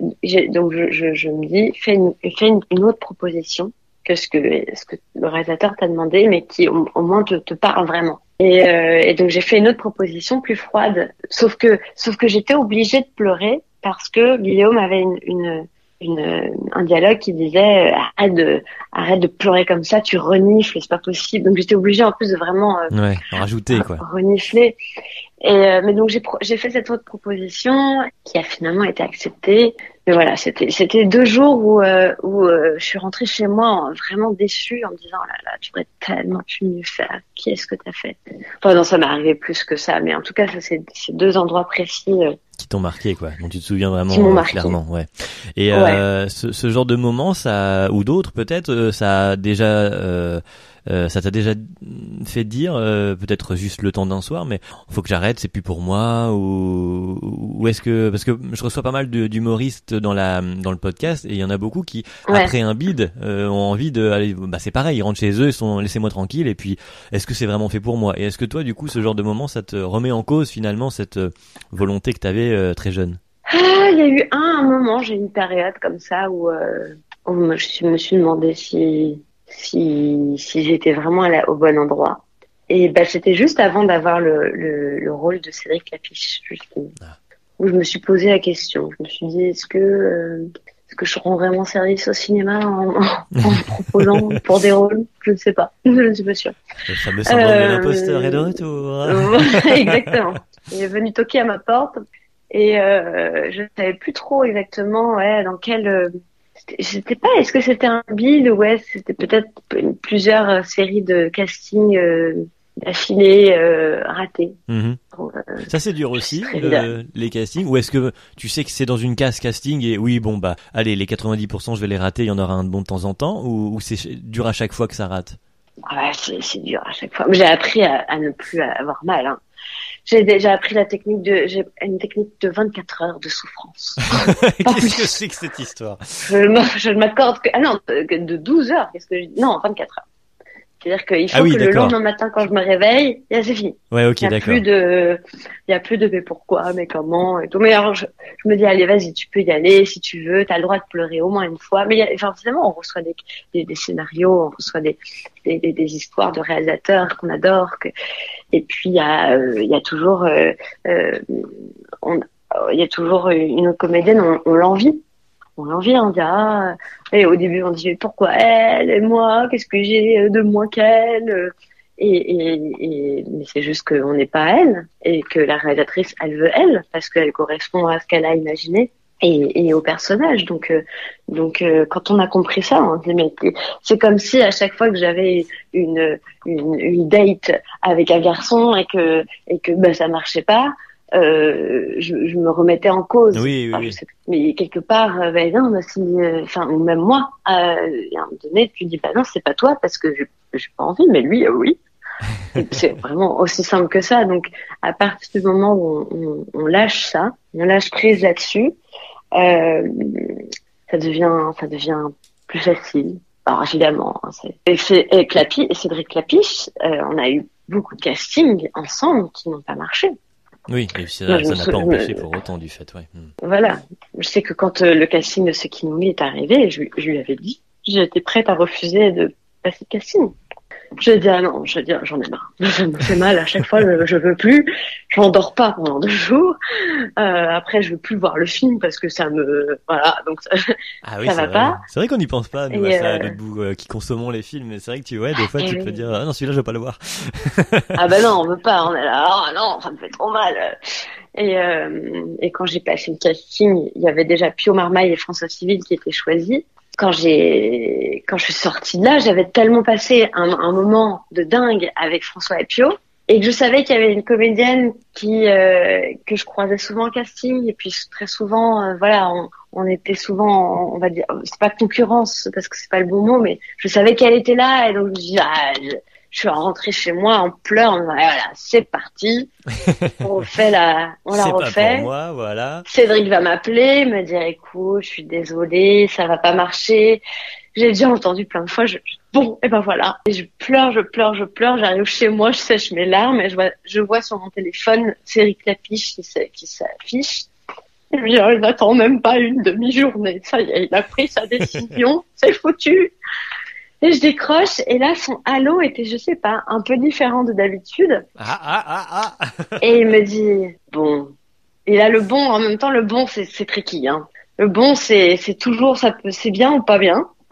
donc je, je, je, me dis, fais une, fais une, autre proposition que ce que ce que le réalisateur t'a demandé, mais qui au, moins te, te, parle vraiment. Et, euh, et donc j'ai fait une autre proposition plus froide, sauf que sauf que j'étais obligée de pleurer parce que Guillaume avait une, une une, un dialogue qui disait euh, arrête de arrête de pleurer comme ça tu renifles c'est pas possible. Donc j'étais obligée en plus de vraiment euh, ouais, rajouter quoi. renifler. Et euh, mais donc j'ai j'ai fait cette autre proposition qui a finalement été acceptée mais voilà c'était c'était deux jours où où je suis rentrée chez moi vraiment déçue en me disant oh là là tu aurais tellement pu mieux faire. Qu'est-ce que t'as fait? Enfin non ça m'est arrivé plus que ça mais en tout cas ça c'est ces deux endroits précis qui t'ont marqué quoi dont tu te souviens vraiment euh, clairement ouais. Et Euh, ce, ce, genre de moment ça ou d'autres peut-être euh, ça a déjà euh, euh, ça t'a déjà fait dire, euh, peut-être juste le temps d'un soir, mais faut que j'arrête, c'est plus pour moi, ou, ou est-ce que parce que je reçois pas mal d'humoristes dans la dans le podcast et il y en a beaucoup qui après un bid euh, ont envie de aller, bah c'est pareil, ils rentrent chez eux, ils sont laissez-moi tranquille et puis est-ce que c'est vraiment fait pour moi? Et est-ce que toi du coup ce genre de moment ça te remet en cause finalement cette volonté que t'avais avais très jeune? Ah, il y a eu un, un moment, j'ai une période comme ça où, où je me suis demandé si si, si j'étais vraiment au bon endroit. Et bah, c'était juste avant d'avoir le, le, le, rôle de Cédric Lapiche, justement, ah. où je me suis posé la question. Je me suis dit, est-ce que, euh, est-ce que je rends vraiment service au cinéma en, en proposant pour des rôles? Je ne sais pas. Je ne suis pas sûre. Le fameux syndrome euh, de l'imposteur est de retour. exactement. Il est venu toquer à ma porte et euh, je ne savais plus trop exactement ouais, dans quel euh, c'était pas est-ce que c'était un bid ou ouais c'était peut-être plusieurs euh, séries de casting euh, d'affilée euh, ratées. Mhm. ça c'est dur aussi les castings. Ou est-ce que tu sais que c'est dans une case casting et oui bon bah allez les 90% je vais les rater il y en aura un de bon de temps en temps ou, c'est dur à chaque fois que ça rate? Ah c'est dur à chaque fois. J'ai appris à, à, ne plus avoir mal hein. J'ai déjà appris la technique de, j'ai une technique de 24 heures de souffrance. Qu'est-ce que c'est que cette histoire? Je, ne m'accorde que, ah non, de 12 heures. Qu'est-ce que je dis? Non, 24 heures. C'est-à-dire qu'il faut ah que le lendemain matin, quand je me réveille, c'est fini. Ouais, ok, d'accord. Il n'y a plus de, il y a plus de mais pourquoi, mais comment et tout. Mais alors, je, me dis, allez, vas-y, tu peux y aller si tu veux. Tu as le droit de pleurer au moins une fois. Mais y forcément, on reçoit des, des, scénarios, on reçoit des, des, des, histoires de réalisateurs qu'on adore. Que... Et puis, il y a, euh, il y a toujours, euh, euh, il y a toujours une comédienne, on, on l'envie on l'envie, on dit ah, et au début on dit pourquoi elle et moi, qu'est-ce que j'ai de moins qu'elle et, et, et, mais c'est juste qu'on n'est pas elle et que la réalisatrice elle veut elle parce qu'elle correspond à ce qu'elle a imaginé et, et au personnage. Donc euh, donc euh, quand on a compris ça on dit mais c'est comme si à chaque fois que j'avais une, une, une date avec un garçon et que et que bah ça marchait pas euh, je, je, me remettais en cause. Oui, oui, mais quelque part, euh, ben non, si, euh, enfin, même moi, euh, à un moment donné, tu dis, bah non, c'est pas toi parce que j'ai pas envie, mais lui, oui. c'est vraiment aussi simple que ça. Donc, à partir du moment où on, on, on lâche ça, on lâche prise là-dessus, euh, ça devient, ça devient plus facile. Alors évidemment, hein, c'est Clapi, Cédric Clapiche, euh, on a eu beaucoup de castings ensemble qui n'ont pas marché. Oui, et ça n'a pas empêché pour autant du fait, ouais. Hmm. Voilà. Je sais que quand euh, le casting de ce qui nous est arrivé, je, je lui avais dit, j'étais prête à refuser de passer le casting. Je dis ah non, je dis ah, j'en ai marre. Ça me fait mal à chaque fois, je, je veux plus. Je m'endors pas pendant deux jours. Euh, après, je veux plus voir le film parce que ça me voilà, donc ça, ah oui, ça va pas. C'est vrai qu'on n'y pense pas nous à ça, euh... bout euh, qui consommons les films. Mais c'est vrai que tu ouais, des fois tu peux dire ah non celui-là je veux pas le voir. ah bah non, on veut pas. On est là ah non, ça me fait trop mal. Et, euh, et quand j'ai passé le casting, il y avait déjà Pio Marmaille et François Civil qui étaient choisis quand j'ai quand je suis sortie de là, j'avais tellement passé un, un, moment de dingue avec François et Pio et que je savais qu'il y avait une comédienne qui euh, que je croisais souvent en casting et puis très souvent euh, voilà on, on, était souvent on va dire c'est pas concurrence parce que c'est pas le bon mot mais je savais qu'elle était là et donc je dis ah, je, suis rentrée chez moi en pleurs voilà c'est parti on refait la on la refait pas pour moi voilà Cédric va m'appeler me dire écoute je suis désolée ça va pas marcher j'ai déjà entendu plein de fois, je, bon, et ben voilà. Et je pleure, je pleure, je pleure, j'arrive chez moi, je sèche mes larmes et je vois, je vois sur mon téléphone Cédric Lapiche qui, qui s'affiche. Et puis, il n'attend même pas une demi-journée. Ça y est, il a pris sa décision, c'est foutu. Et je décroche, et là, son halo était, je sais pas, un peu différent de d'habitude. Ah, ah, ah, ah. et il me dit, bon. Et là, le bon, en même temps, le bon, c'est, c'est tricky, hein. Le bon, c'est, c'est toujours, ça peut, c'est bien ou pas bien.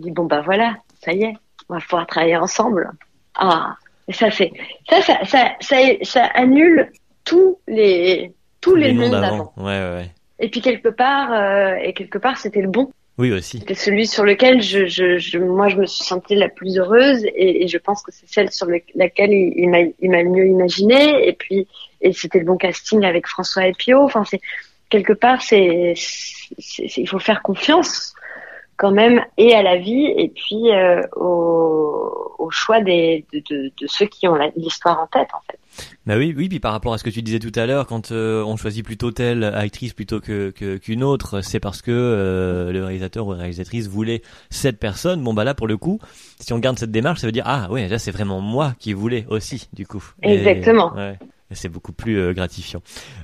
il dit bon bah voilà, ça y est, on va pouvoir travailler ensemble. Ah, et ça c'est ça ça, ça ça ça annule tous les tous les, mondes d'avant. Ouais, ouais, Et puis quelque part euh, et quelque part c'était le bon. Oui aussi. C'était celui sur lequel je, moi je me suis sentie la plus heureuse et, je pense que c'est celle sur laquelle il, il m'a mieux imaginé et puis c'était le bon casting avec François Epio. Enfin quelque part c'est il faut faire confiance quand même et à la vie et puis euh, au, au, choix des, de, de, de ceux qui ont l'histoire en tête en fait. Bah oui, oui, puis par rapport à ce que tu disais tout à l'heure, quand euh, on choisit plutôt telle actrice plutôt que qu'une autre, c'est parce que euh, le réalisateur ou la réalisatrice voulait cette personne. Bon bah là pour le coup, si on garde cette démarche, ça veut dire ah ouais là c'est vraiment moi qui voulais aussi du coup. Exactement. ouais c'est beaucoup plus euh, gratifiant.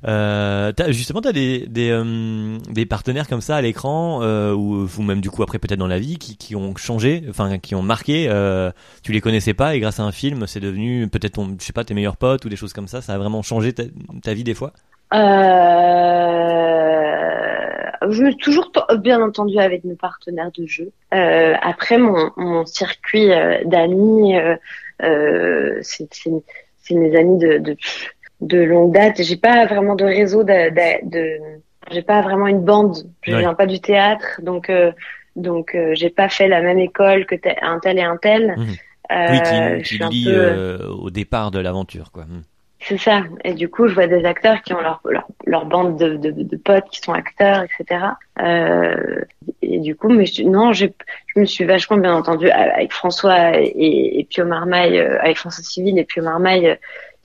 Euh, as, justement, tu as des, des, euh, des, partenaires comme ça à l'écran, euh, ou, ou même du coup après peut-être dans la vie, qui, qui ont changé, enfin qui ont marqué, euh, tu les connaissais pas et grâce à un film, c'est devenu peut-être, je sais pas, tes meilleurs potes ou des choses comme ça, ça a vraiment changé ta, ta vie des fois? Je me suis toujours bien entendu avec mes partenaires de jeu. après, mon, mon circuit d'amis, c'est mes amis de, de de longue date. J'ai pas vraiment de réseau de, de, de j'ai pas vraiment une bande. Je viens pas du théâtre, donc euh, donc euh, j'ai pas fait la même école que un tel et un tel. Mmh. Euh, oui, qui, qui lit peu... Euh, au départ de l'aventure, quoi. Mmh. C'est ça. Et du coup, je vois des acteurs qui ont leur leur, leur bande de, de, de, potes qui sont acteurs, etc. Euh, et du coup, mais je, non, je me suis vachement bien entendu avec François et, et Pio Marmaille, avec François Civil et Pio Marmaille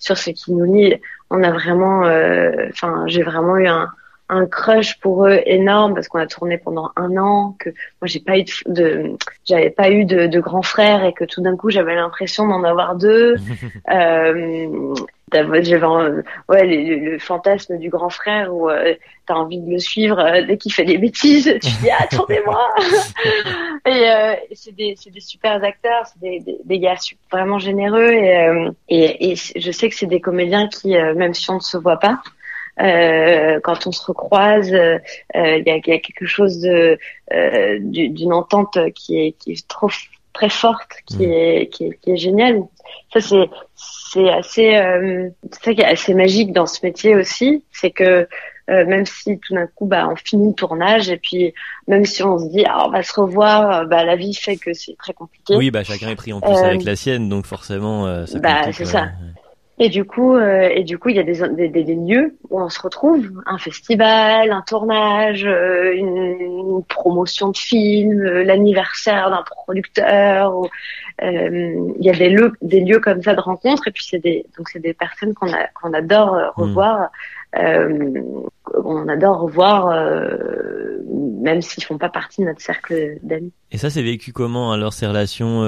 sur ce qui nous lie. On a vraiment, euh, enfin, j'ai vraiment eu un, un crush pour eux énorme parce qu'on a tourné pendant un an que moi j'ai pas eu de, j'avais pas eu de, de grands frères et que tout d'un coup j'avais l'impression d'en avoir deux. Euh, j'avais ouais le, fantasme du grand frère où euh, t'as envie de le suivre euh, dès qu'il fait des bêtises tu dis attendez-moi. Et euh, c'est des c'est des super acteurs c'est des, des, des, gars vraiment généreux et, euh, et, et je sais que c'est des comédiens qui même si on ne se voit pas euh, quand on se recroise, euh, il y, a, y, a, quelque chose de euh, d'une entente qui est, qui est trop très forte, qui mmh. est qui est, qui est géniale. Ça c'est c'est assez euh, ça qui est assez magique dans ce métier aussi, c'est que euh, même si tout d'un coup bah on finit le tournage et puis même si on se dit ah, on va se revoir, bah la vie fait que c'est très compliqué. Oui bah chacun est pris en plus avec la sienne donc forcément ça bah c'est ça. Et du coup, euh, et du coup, il y a des, des, des, lieux où on se retrouve, un festival, un tournage, euh, une, promotion de film, euh, l'anniversaire d'un producteur. il y a des lieux, des lieux comme ça de rencontre, et puis c'est des, donc c'est des personnes qu'on qu'on adore mmh. Revoir. on adore revoir, même s'ils font pas partie de notre cercle d'amis. Et ça, c'est vécu comment alors ces relations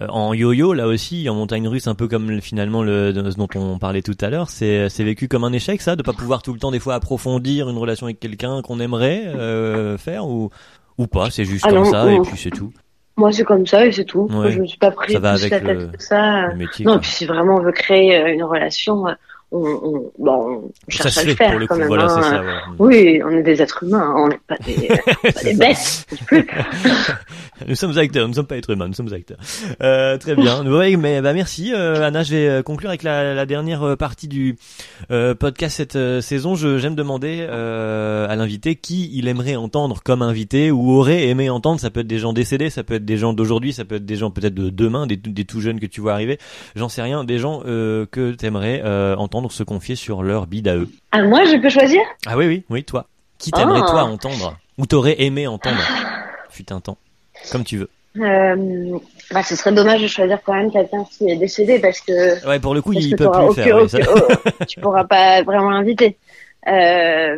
euh, en yo-yo là aussi en montagne russe un peu comme finalement le ce dont on parlait tout à l'heure. C'est c'est vécu comme un échec ça de pas pouvoir tout le temps des fois approfondir une relation avec quelqu'un qu'on aimerait euh, faire ou ou pas c'est juste ah comme ça et puis c'est tout. Moi c'est comme ça et c'est tout. Je me suis pas pris ça va avec la tête ça. non puis si vraiment on veut créer euh, une relation on, bon, on cherche ça à le faire le quand coup, même. voilà, hein. ça, ouais. Oui, on est des êtres humains, on n'est pas des, pas des bêtes. nous sommes acteurs, nous ne sommes pas êtres humains, nous sommes acteurs. Euh, très bien. Ouais, mais bah merci euh, Anna, je vais euh, conclure avec la, la dernière euh, partie du euh, podcast cette saison. Je j'aime demander euh, à l'invité qui il aimerait entendre comme invité ou aurait aimé entendre. Ça peut être des gens décédés, ça peut être des gens d'aujourd'hui, ça peut être des gens peut-être de demain, des, des tout jeunes que tu vois arriver. J'en sais rien, des gens euh, que t'aimerais euh, entendre se confier sur leur bide à eux. Ah, moi, je peux choisir? Ah oui oui oui toi. Qui t'aimerais Ah. toi entendre? Ou t'aurais aimé entendre? Fut un temps. Comme tu veux. euh, bah, Ce serait dommage de choisir quand même quelqu'un qui est décédé parce que, Ouais, pour le coup, il que peut plus le faire. ouais, ça- aucun- oh, tu pourras pas vraiment l'inviter. Euh,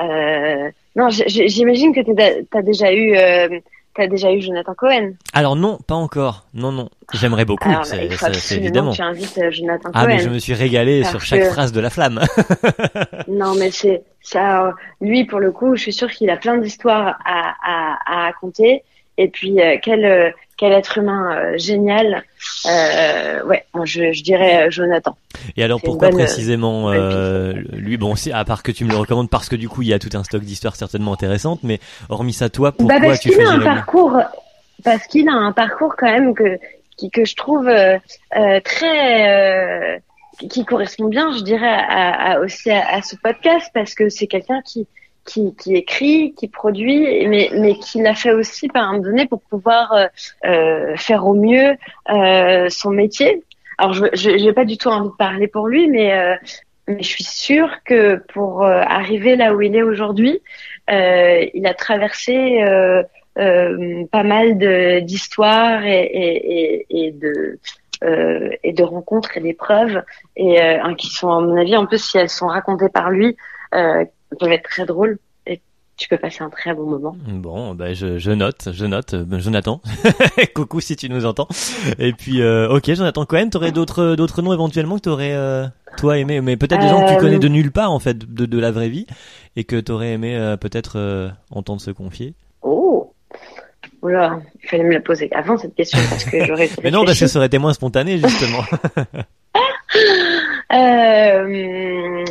euh, non, j'imagine que t'as déjà eu, t'as déjà eu Jonathan Cohen. Alors non, pas encore. Non, non. J'aimerais beaucoup, Alors, c'est il faut c'est- évidemment. tu invites euh, Jonathan Ah, Cohen. mais je me suis régalé sur chaque que- phrase de la flamme. Non, mais c'est ça. Lui, pour le coup, je suis sûre qu'il a plein d'histoires à, à, à raconter. Et puis, euh, quel euh, quel être humain euh, génial. Euh, ouais, je, je dirais euh, Jonathan. Et alors pourquoi bonne, euh, précisément euh, lui? Bon, c'est à part que tu me le recommandes parce que du coup il y a tout un stock d'histoires certainement intéressantes, mais hormis ça, toi, pourquoi bah parce tu qu'il a un parcours, parce qu'il a un parcours quand même que qui, que je trouve très qui correspond bien, je dirais, à, à- aussi à, à ce podcast parce que c'est quelqu'un qui qui, qui écrit, qui produit, mais, mais qui l'a fait aussi par un donné pour pouvoir euh, euh, faire au mieux euh, son métier. Alors, je j'ai pas du tout envie de parler pour lui, mais euh, mais je suis sûre que pour euh, arriver là où il est aujourd'hui, euh, il a traversé pas mal d'histoires et, et, et, de euh, et de rencontres et d'épreuves et euh, hein, qui sont à mon avis en plus si elles sont racontées par lui euh, peuvent être très drôles et tu peux passer un très bon moment. Bon, bah je, je note, je note, euh, Jonathan. Coucou si tu nous entends. Et puis, euh, ok, Jonathan Cohen, t'aurais d'autres d'autres noms éventuellement que t'aurais euh, toi aimé, mais peut-être des gens que tu Euh, connais de nulle part en fait, de, de la vraie vie, et que t'aurais aimé euh, peut-être entendre se confier. Oh Oula, il fallait me la poser avant cette question parce que j'aurais Mais non, parce que ça aurait été moins spontané justement. Euh,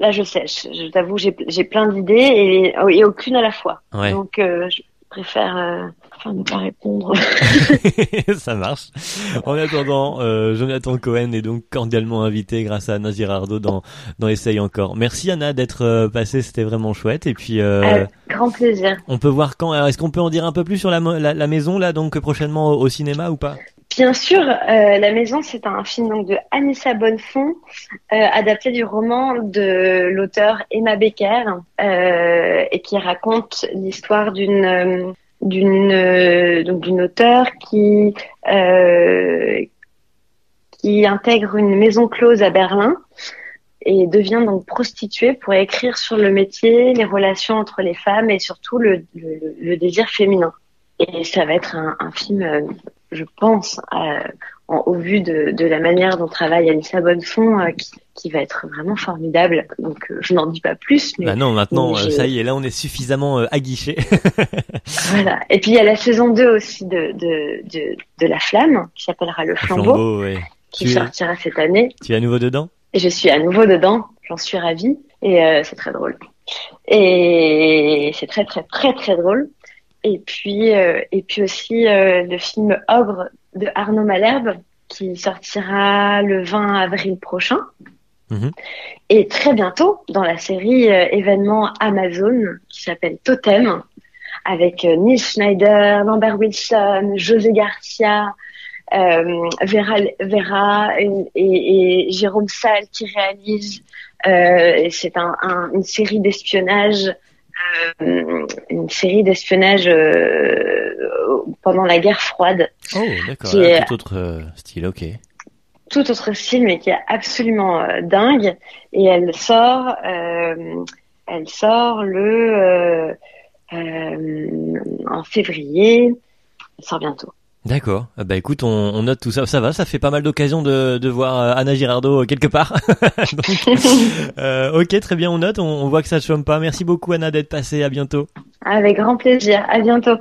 là, je sèche. Je t'avoue, j'ai j'ai plein d'idées et, et aucune à la fois. Ouais. Donc, euh, je préfère, euh, préfère ne pas répondre. ça marche. En attendant, euh, Jonathan Cohen est donc cordialement invité grâce à Anna Girardot dans, dans Essaye encore. Merci Anna d'être euh, passée, c'était vraiment chouette. Et puis, euh, grand plaisir. on peut voir quand. alors, Est-ce qu'on peut en dire un peu plus sur la, la, la maison là, donc prochainement au, au cinéma ou pas? Bien sûr, euh, La Maison, c'est un film donc de Anissa Bonnefond, euh, adapté du roman de l'auteur Emma Becker, euh, et qui raconte l'histoire d'une d'une donc auteure qui intègre une maison close à Berlin et devient donc prostituée pour écrire sur le métier, les relations entre les femmes et surtout le, désir féminin. Et ça va être un, film, je pense, euh, en- au vu de, de la manière dont travaille Anissa Bonnefond, euh, qui, qui va être vraiment formidable. Donc, euh, je n'en dis pas plus, mais Bah non, maintenant, mais euh, ça y est, là on est suffisamment euh, aguiché. voilà. Et puis, il y a la saison 2 aussi de, de, de, de La Flamme, qui s'appellera Le Flambeau, Flambeau, ouais. qui Tu es- sortira cette année. Tu es à nouveau dedans? Et je suis à nouveau dedans, j'en suis ravie, et euh, c'est très drôle. Et c'est très très très très drôle. Et puis euh, et puis aussi euh, le film Ogre de Arnaud Malherbe qui sortira le 20 avril prochain. Mhm. Et très bientôt dans la série euh, événement Amazon qui s'appelle Totem avec euh, Neil Schneider, Lambert Wilson, José Garcia, euh, Vera, Vera et, et- et Jérôme Salle qui réalise. Euh, c'est un, un- une série d'espionnage, euh, une série d'espionnage euh, pendant la guerre froide. Oh, d'accord, est- tout autre euh, style, ok. Tout autre style, mais qui est absolument dingue. Et elle sort, elle sort le en février. Elle sort bientôt. D'accord. Ah Bah écoute, on, on note tout ça. Ça va, ça fait pas mal d'occasions de, de voir euh, Anna Girardot euh, quelque part. Donc, euh, ok, très bien, on note. On, on voit que ça te chôme pas. Merci beaucoup Anna d'être passée. À bientôt. Avec grand plaisir. À bientôt.